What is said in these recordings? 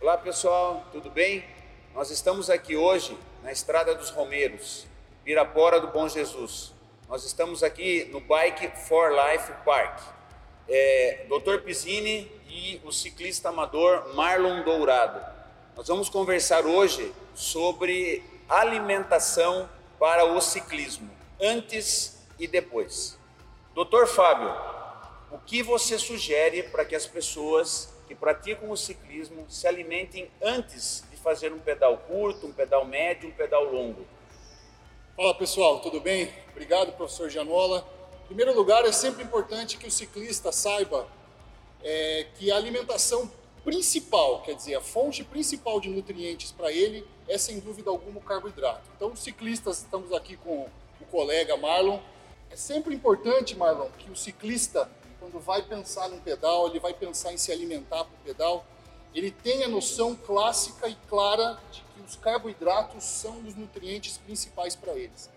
Olá pessoal, tudo bem? Nós estamos aqui hoje na Estrada dos Romeiros, Pirapora do Bom Jesus. Nós estamos aqui no Bike for Life Park. É, Dr. Pizzini e o ciclista amador Marlon Dourado. Nós vamos conversar hoje sobre alimentação para o ciclismo, antes e depois. Doutor Fábio, o que você sugere para que as pessoas que praticam o ciclismo se alimentem antes de fazer um pedal curto, um pedal médio, um pedal longo? Fala pessoal, tudo bem? Obrigado, professor Janola. Em primeiro lugar, é sempre importante que o ciclista saiba é, que a alimentação principal, quer dizer, a fonte principal de nutrientes para ele é sem dúvida alguma o carboidrato. Então, ciclistas, estamos aqui com o colega Marlon. É sempre importante, Marlon, que o ciclista, quando vai pensar num pedal, ele vai pensar em se alimentar para o pedal, ele tenha noção clássica e clara de que os carboidratos são os nutrientes principais para eles.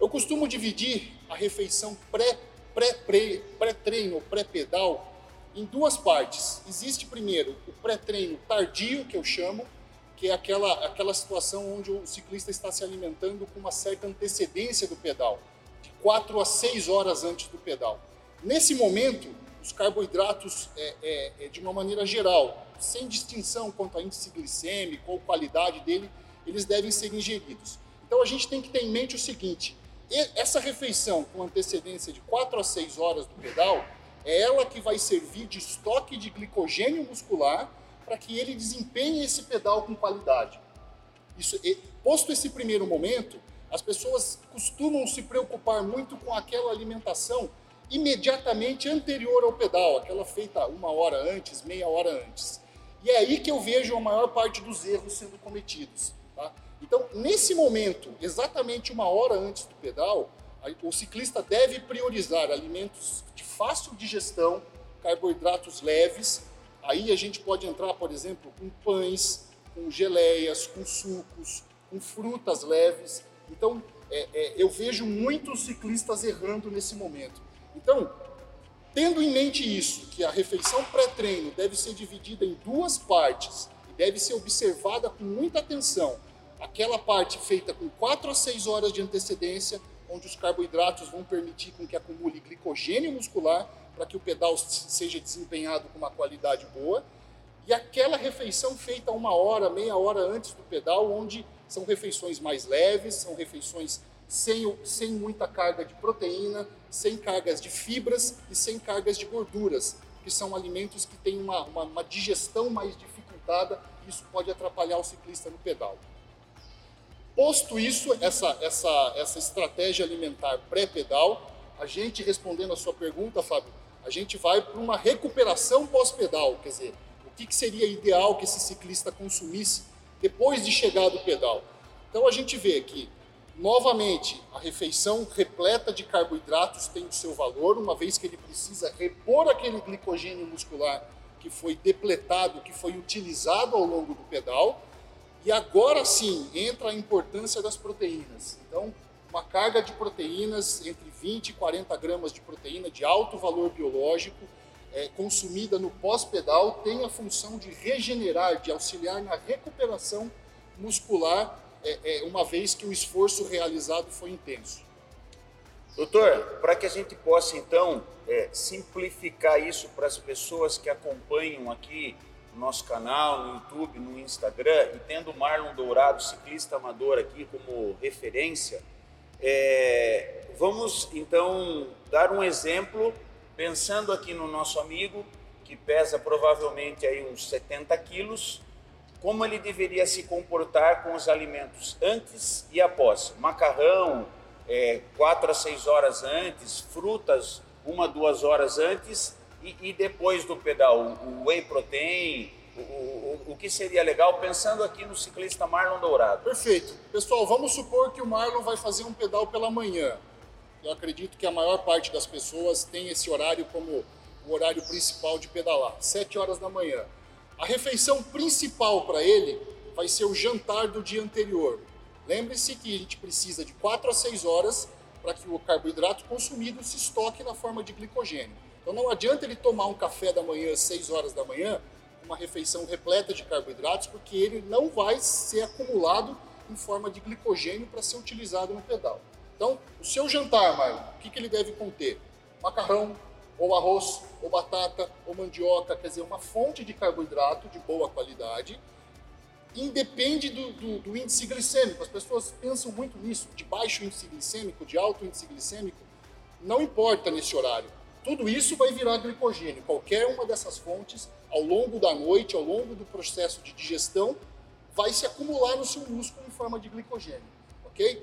Eu costumo dividir a refeição pré-treino, pré, pré, pré-pedal, em duas partes. Existe primeiro o pré-treino tardio, que eu chamo, que é aquela, aquela situação onde o ciclista está se alimentando com uma certa antecedência do pedal, de 4 a 6 horas antes do pedal. Nesse momento, os carboidratos, é, é, é, de uma maneira geral, sem distinção quanto a índice glicêmico ou qualidade dele, eles devem ser ingeridos. Então a gente tem que ter em mente o seguinte: essa refeição com antecedência de 4 a 6 horas do pedal, é ela que vai servir de estoque de glicogênio muscular para que ele desempenhe esse pedal com qualidade. Isso, posto esse primeiro momento, as pessoas costumam se preocupar muito com aquela alimentação imediatamente anterior ao pedal, aquela feita uma hora antes, meia hora antes. E é aí que eu vejo a maior parte dos erros sendo cometidos. Tá? Então, nesse momento, exatamente uma hora antes do pedal, o ciclista deve priorizar alimentos fácil digestão, carboidratos leves. Aí a gente pode entrar, por exemplo, com pães, com geleias, com sucos, com frutas leves. Então, é, é, eu vejo muitos ciclistas errando nesse momento. Então, tendo em mente isso, que a refeição pré-treino deve ser dividida em duas partes e deve ser observada com muita atenção, aquela parte feita com 4 a 6 horas de antecedência, onde os carboidratos vão permitir com que acumule glicogênio muscular para que o pedal seja desempenhado com uma qualidade boa, e aquela refeição feita uma hora, meia hora antes do pedal, onde são refeições mais leves, são refeições sem, sem muita carga de proteína, sem cargas de fibras e sem cargas de gorduras, que são alimentos que têm uma, uma, uma digestão mais dificultada e isso pode atrapalhar o ciclista no pedal. Posto isso, essa, essa, essa estratégia alimentar pré-pedal, a gente, respondendo a sua pergunta, Fábio, a gente vai para uma recuperação pós-pedal, quer dizer, o que, que seria ideal que esse ciclista consumisse depois de chegar do pedal. Então a gente vê que Novamente, a refeição repleta de carboidratos tem o seu valor, uma vez que ele precisa repor aquele glicogênio muscular que foi depletado, que foi utilizado ao longo do pedal. E agora sim entra a importância das proteínas. Então, uma carga de proteínas entre 20 e 40 gramas de proteína de alto valor biológico, é, consumida no pós-pedal, tem a função de regenerar, de auxiliar na recuperação muscular é, é, uma vez que o esforço realizado foi intenso. Doutor, para que a gente possa então é, simplificar isso para as pessoas que acompanham aqui no nosso canal, no YouTube, no Instagram, e tendo o Marlon Dourado, ciclista amador, aqui como referência, é, vamos então dar um exemplo, pensando aqui no nosso amigo, que pesa provavelmente aí uns 70 quilos, como ele deveria se comportar com os alimentos antes e após. Macarrão, é, quatro a seis horas antes, frutas, uma, duas horas antes e, e depois do pedal. O, whey protein, o, o, o, que seria legal, pensando aqui no ciclista Marlon Dourado. Perfeito. Pessoal, vamos supor que o Marlon vai fazer um pedal pela manhã. Eu acredito que a maior parte das pessoas tem esse horário como o horário principal de pedalar, sete horas da manhã. A refeição principal para ele vai ser o jantar do dia anterior. Lembre-se que a gente precisa de 4 a 6 horas para que o carboidrato consumido se estoque na forma de glicogênio. Então não adianta ele tomar um café da manhã às 6 horas da manhã, uma refeição repleta de carboidratos, porque ele não vai ser acumulado em forma de glicogênio para ser utilizado no pedal. Então, o seu jantar, Marlon, o que, que ele deve conter? Macarrão, ou arroz, ou batata, ou mandioca, quer dizer, uma fonte de carboidrato de boa qualidade, independe do, do, do, índice glicêmico. As pessoas pensam muito nisso, de baixo índice glicêmico, de alto índice glicêmico. Não importa nesse horário. Tudo isso vai virar glicogênio. Qualquer uma dessas fontes, ao longo da noite, ao longo do processo de digestão, vai se acumular no seu músculo em forma de glicogênio. Ok?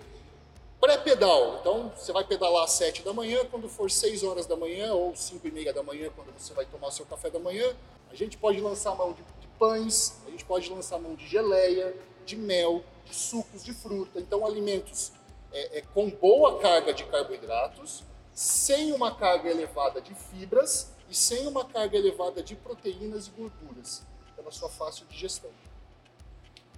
Pré-pedal, então você vai pedalar às 7 da manhã, quando for 6 horas da manhã ou 5 e meia da manhã, quando você vai tomar seu café da manhã, a gente pode lançar mão de, de pães, a gente pode lançar mão de geleia, de mel, de sucos de fruta, então alimentos é, é, com boa carga de carboidratos, sem uma carga elevada de fibras e sem uma carga elevada de proteínas e gorduras, pela sua fácil digestão.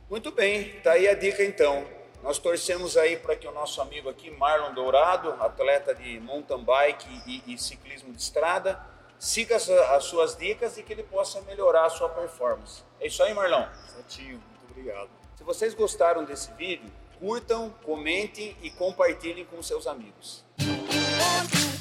Muito bem, tá aí a dica então. Nós torcemos aí para que o nosso amigo aqui, Marlon Dourado, atleta de mountain bike e, e ciclismo de estrada, siga as, as, suas dicas e que ele possa melhorar a sua performance. É isso aí, Marlon? Certinho, muito obrigado. Se vocês gostaram desse vídeo, curtam, comentem e compartilhem com seus amigos. want you.